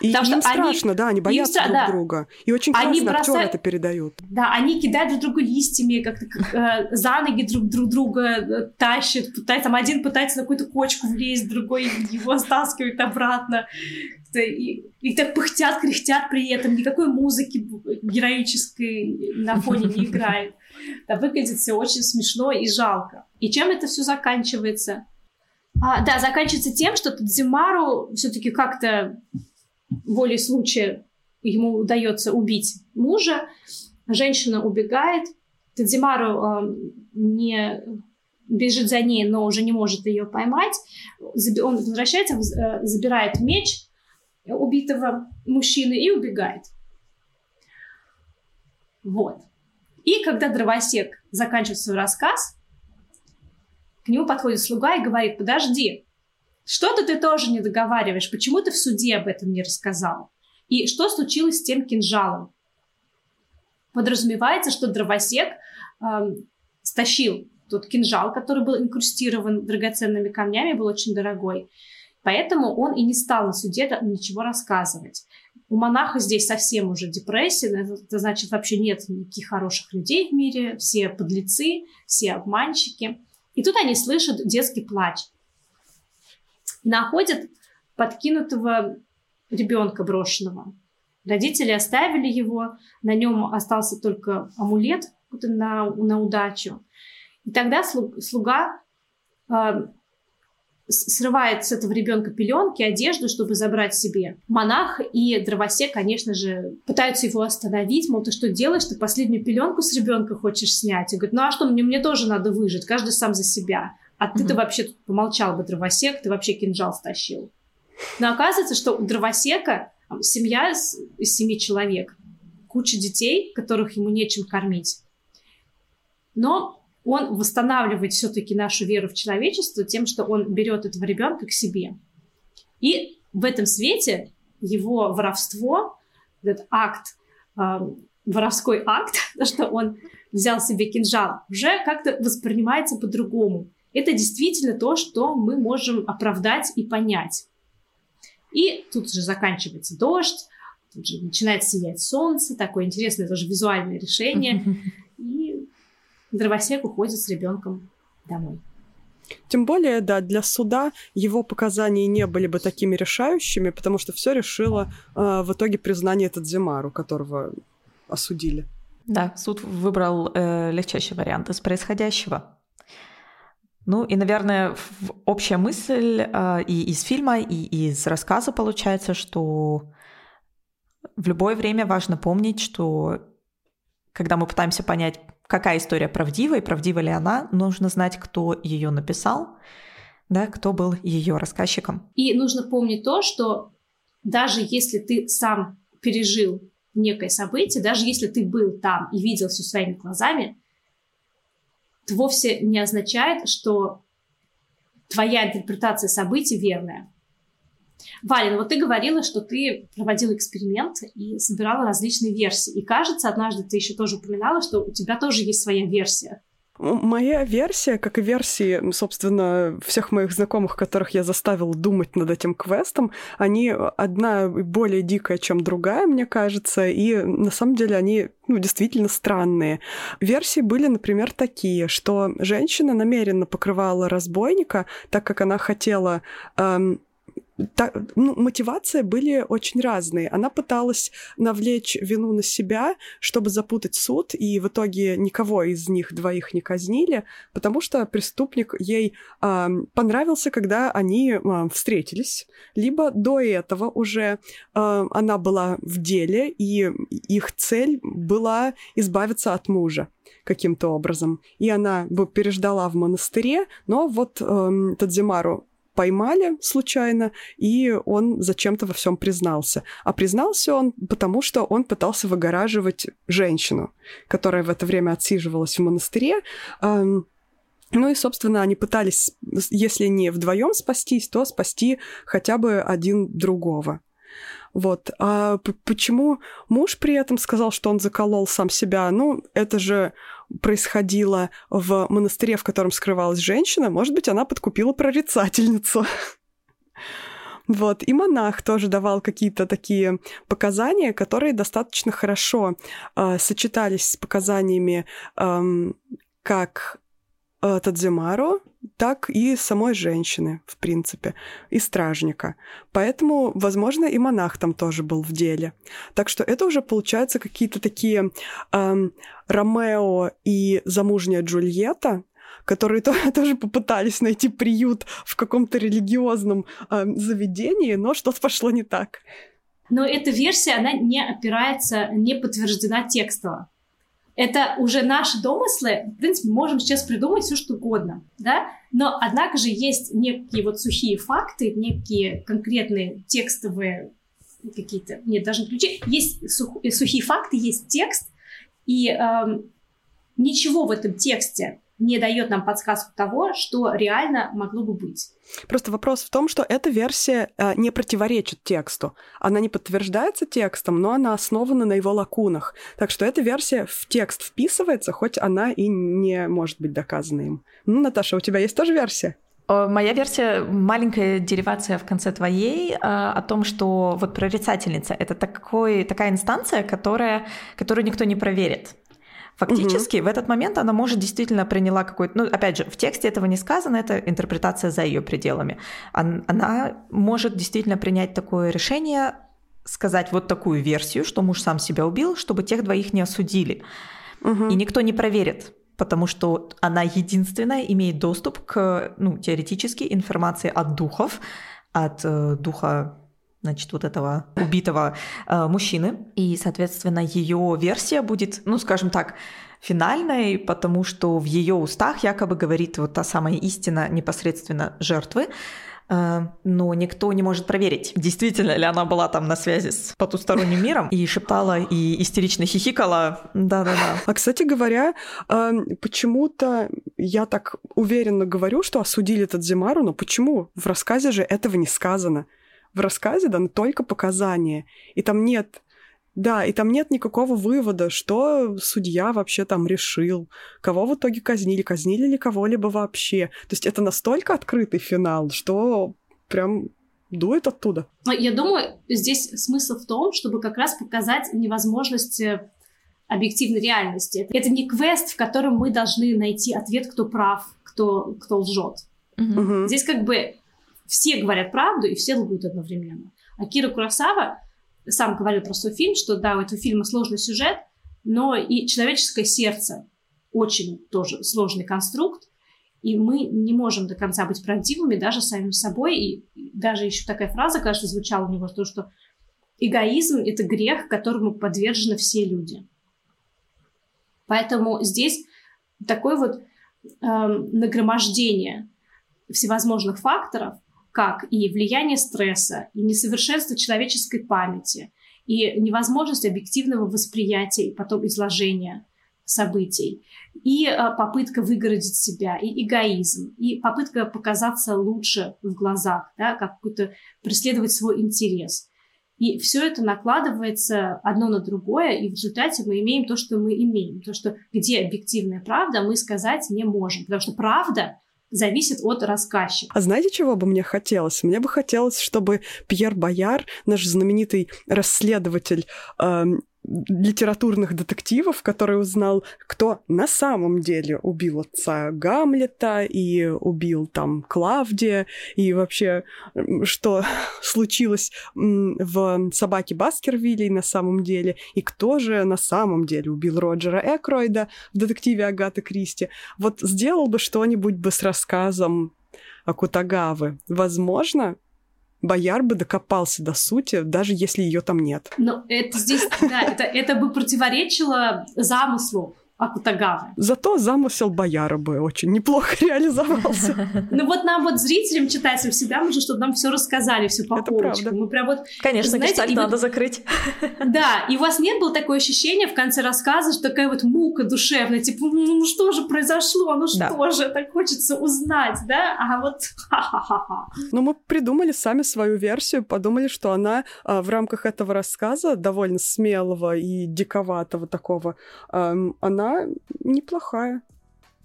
И Потому им что страшно, они, да, они боятся друг да. друга. И очень классно они бросают... актеры это передают. Да, они кидают друг друга листьями, как-то э, за ноги друг, друг друга э, тащат, пытаются, там один пытается на какую-то кочку влезть, другой его стаскивает обратно. И, и так пыхтят, кряхтят при этом, никакой музыки героической на фоне не играет. Да, выглядит все очень смешно и жалко. И чем это все заканчивается? А, да, заканчивается тем, что Тадзимару все-таки как-то волей случая ему удается убить мужа, женщина убегает, Тадзимару э, не бежит за ней, но уже не может ее поймать. Он возвращается, э, забирает меч убитого мужчины и убегает. Вот. И когда дровосек заканчивает свой рассказ, к нему подходит слуга и говорит, подожди, что-то ты тоже не договариваешь. Почему ты в суде об этом не рассказал? И что случилось с тем кинжалом? Подразумевается, что дровосек э, стащил тот кинжал, который был инкрустирован драгоценными камнями, был очень дорогой. Поэтому он и не стал на суде ничего рассказывать. У монаха здесь совсем уже депрессия, это значит вообще нет никаких хороших людей в мире, все подлецы, все обманщики. И тут они слышат детский плач находят подкинутого ребенка брошенного. Родители оставили его, на нем остался только амулет на, на удачу. И тогда слуга э, срывает с этого ребенка пеленки, одежду, чтобы забрать себе. Монах и дровосек, конечно же, пытаются его остановить, мол, ты что делаешь, ты последнюю пеленку с ребенка хочешь снять? И говорит, ну а что, мне, мне тоже надо выжить, каждый сам за себя. А ты-то вообще тут помолчал бы, дровосек, ты вообще кинжал стащил. Но оказывается, что у дровосека семья из семи человек, куча детей, которых ему нечем кормить. Но он восстанавливает все-таки нашу веру в человечество тем, что он берет этого ребенка к себе. И в этом свете его воровство, этот акт, э, воровской акт, что он взял себе кинжал, уже как-то воспринимается по-другому это действительно то, что мы можем оправдать и понять. И тут же заканчивается дождь, тут же начинает сиять солнце, такое интересное тоже визуальное решение. И дровосек уходит с ребенком домой. Тем более, да, для суда его показания не были бы такими решающими, потому что все решило э, в итоге признание Тадзимару, которого осудили. Да, суд выбрал э, легчайший вариант из происходящего. Ну и, наверное, общая мысль э, и из фильма, и из рассказа получается, что в любое время важно помнить, что когда мы пытаемся понять, какая история правдива и правдива ли она, нужно знать, кто ее написал, да, кто был ее рассказчиком. И нужно помнить то, что даже если ты сам пережил некое событие, даже если ты был там и видел все своими глазами, вовсе не означает, что твоя интерпретация событий верная. Валя, ну вот ты говорила, что ты проводила эксперимент и собирала различные версии. И кажется, однажды ты еще тоже упоминала, что у тебя тоже есть своя версия. Моя версия, как и версии, собственно, всех моих знакомых, которых я заставил думать над этим квестом, они одна более дикая, чем другая, мне кажется, и на самом деле они ну, действительно странные. Версии были, например, такие, что женщина намеренно покрывала разбойника, так как она хотела эм, та, ну, мотивации были очень разные. Она пыталась навлечь вину на себя, чтобы запутать суд, и в итоге никого из них двоих не казнили, потому что преступник ей э, понравился, когда они э, встретились, либо до этого уже э, она была в деле, и их цель была избавиться от мужа каким-то образом. И она бы переждала в монастыре, но вот э, Тадзимару поймали случайно, и он зачем-то во всем признался. А признался он потому, что он пытался выгораживать женщину, которая в это время отсиживалась в монастыре. Ну и, собственно, они пытались, если не вдвоем спастись, то спасти хотя бы один другого. Вот. А почему муж при этом сказал, что он заколол сам себя? Ну, это же происходило в монастыре, в котором скрывалась женщина. Может быть, она подкупила прорицательницу. Вот, и монах тоже давал какие-то такие показания, которые достаточно хорошо э, сочетались с показаниями э, как э, Тадзимару, так и самой женщины, в принципе, и стражника. Поэтому, возможно, и монах там тоже был в деле. Так что это уже получаются какие-то такие эм, Ромео и замужняя Джульетта, которые тоже попытались найти приют в каком-то религиозном э, заведении, но что-то пошло не так. Но эта версия, она не опирается, не подтверждена текстово это уже наши домыслы, в принципе, можем сейчас придумать все, что угодно, да, но, однако же, есть некие вот сухие факты, некие конкретные текстовые какие-то, нет, даже не ключи, есть сух, сухие факты, есть текст, и эм, ничего в этом тексте не дает нам подсказку того, что реально могло бы быть. Просто вопрос в том, что эта версия э, не противоречит тексту. Она не подтверждается текстом, но она основана на его лакунах. Так что эта версия в текст вписывается, хоть она и не может быть доказана им. Ну, Наташа, у тебя есть тоже версия? Моя версия маленькая деривация в конце твоей а, о том, что вот прорицательница это такой, такая инстанция, которая, которую никто не проверит. Фактически угу. в этот момент она может действительно приняла какой-то, ну опять же, в тексте этого не сказано, это интерпретация за ее пределами. Она может действительно принять такое решение, сказать вот такую версию, что муж сам себя убил, чтобы тех двоих не осудили. Угу. И никто не проверит, потому что она единственная имеет доступ к, ну, теоретически, информации от духов, от э, духа значит, вот этого убитого э, мужчины. И, соответственно, ее версия будет, ну, скажем так, финальной, потому что в ее устах якобы говорит вот та самая истина непосредственно жертвы, э, но никто не может проверить, действительно ли она была там на связи с потусторонним миром и шептала и истерично хихикала. Да-да-да. А, кстати говоря, э, почему-то я так уверенно говорю, что осудили Тадзимару, но почему? В рассказе же этого не сказано в рассказе даны только показания, и там нет да, и там нет никакого вывода, что судья вообще там решил, кого в итоге казнили, казнили ли кого-либо вообще. То есть это настолько открытый финал, что прям дует оттуда. Я думаю, здесь смысл в том, чтобы как раз показать невозможность э, объективной реальности. Это не квест, в котором мы должны найти ответ, кто прав, кто, кто лжет. Угу. Здесь как бы все говорят правду и все лгут одновременно. А Кира Курасава сам говорил про свой фильм, что да, у этого фильма сложный сюжет, но и человеческое сердце очень тоже сложный конструкт, и мы не можем до конца быть правдивыми даже самим собой. И даже еще такая фраза, кажется, звучала у него, то, что эгоизм — это грех, которому подвержены все люди. Поэтому здесь такое вот э, нагромождение всевозможных факторов — как и влияние стресса, и несовершенство человеческой памяти, и невозможность объективного восприятия и потом изложения событий, и а, попытка выгородить себя, и эгоизм, и попытка показаться лучше в глазах, да, как какой-то преследовать свой интерес. И все это накладывается одно на другое, и в результате мы имеем то, что мы имеем. То, что где объективная правда, мы сказать не можем. Потому что правда зависит от рассказчика. А знаете, чего бы мне хотелось? Мне бы хотелось, чтобы Пьер Бояр, наш знаменитый расследователь, эм, литературных детективов, который узнал, кто на самом деле убил отца Гамлета и убил там Клавдия, и вообще, что случилось в «Собаке Баскервилей» на самом деле, и кто же на самом деле убил Роджера Экройда в детективе Агаты Кристи. Вот сделал бы что-нибудь бы с рассказом Акутагавы. Возможно, Бояр бы докопался до сути, даже если ее там нет. Но это здесь, да, это, это бы противоречило замыслу Акутагавы. Зато замысел Бояра бы очень неплохо реализовался. Ну вот нам вот зрителям, читателям всегда нужно, чтобы нам все рассказали, все по полочкам. Мы прям вот... Конечно, знаете, надо закрыть. Да, и у вас нет было такое ощущение в конце рассказа, что такая вот мука душевная, типа, ну что же произошло, ну что же, так хочется узнать, да? А вот ха-ха-ха-ха. Ну мы придумали сами свою версию, подумали, что она а, в рамках этого рассказа, довольно смелого и диковатого такого, она неплохая.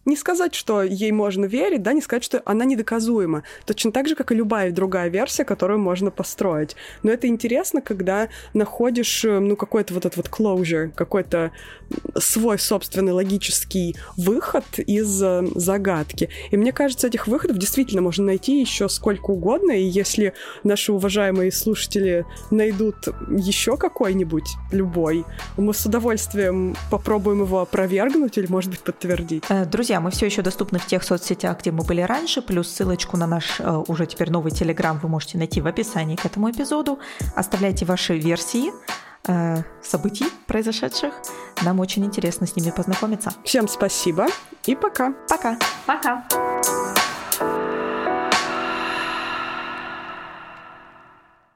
Не сказать, что ей можно верить, да, не сказать, что она недоказуема. Точно так же, как и любая другая версия, которую можно построить. Но это интересно, когда находишь, э, ну, какой-то вот этот вот closure, какой-то свой собственный логический выход из э, загадки. И мне кажется, этих выходов действительно можно найти еще сколько угодно, и если наши уважаемые слушатели найдут еще какой-нибудь, любой, мы с удовольствием попробуем его опровергнуть или, может быть, подтвердить. Э, друзья, Друзья, мы все еще доступны в тех соцсетях, где мы были раньше, плюс ссылочку на наш э, уже теперь новый телеграм вы можете найти в описании к этому эпизоду. Оставляйте ваши версии э, событий произошедших. Нам очень интересно с ними познакомиться. Всем спасибо и пока. Пока. Пока.